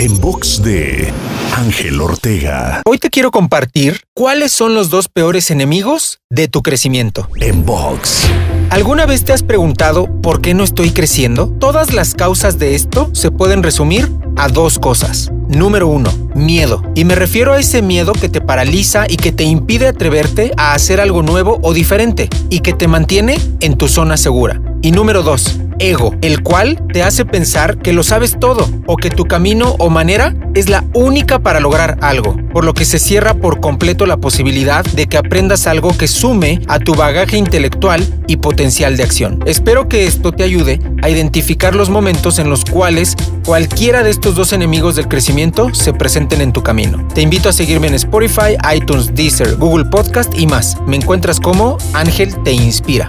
En box de Ángel Ortega. Hoy te quiero compartir cuáles son los dos peores enemigos de tu crecimiento. En box. ¿Alguna vez te has preguntado por qué no estoy creciendo? Todas las causas de esto se pueden resumir a dos cosas. Número uno, miedo. Y me refiero a ese miedo que te paraliza y que te impide atreverte a hacer algo nuevo o diferente y que te mantiene en tu zona segura. Y número dos, ego, el cual te hace pensar que lo sabes todo o que tu camino o manera es la única para lograr algo, por lo que se cierra por completo la posibilidad de que aprendas algo que sume a tu bagaje intelectual y potencial de acción. Espero que esto te ayude a identificar los momentos en los cuales cualquiera de estos dos enemigos del crecimiento se presenten en tu camino. Te invito a seguirme en Spotify, iTunes, Deezer, Google Podcast y más. Me encuentras como Ángel Te Inspira.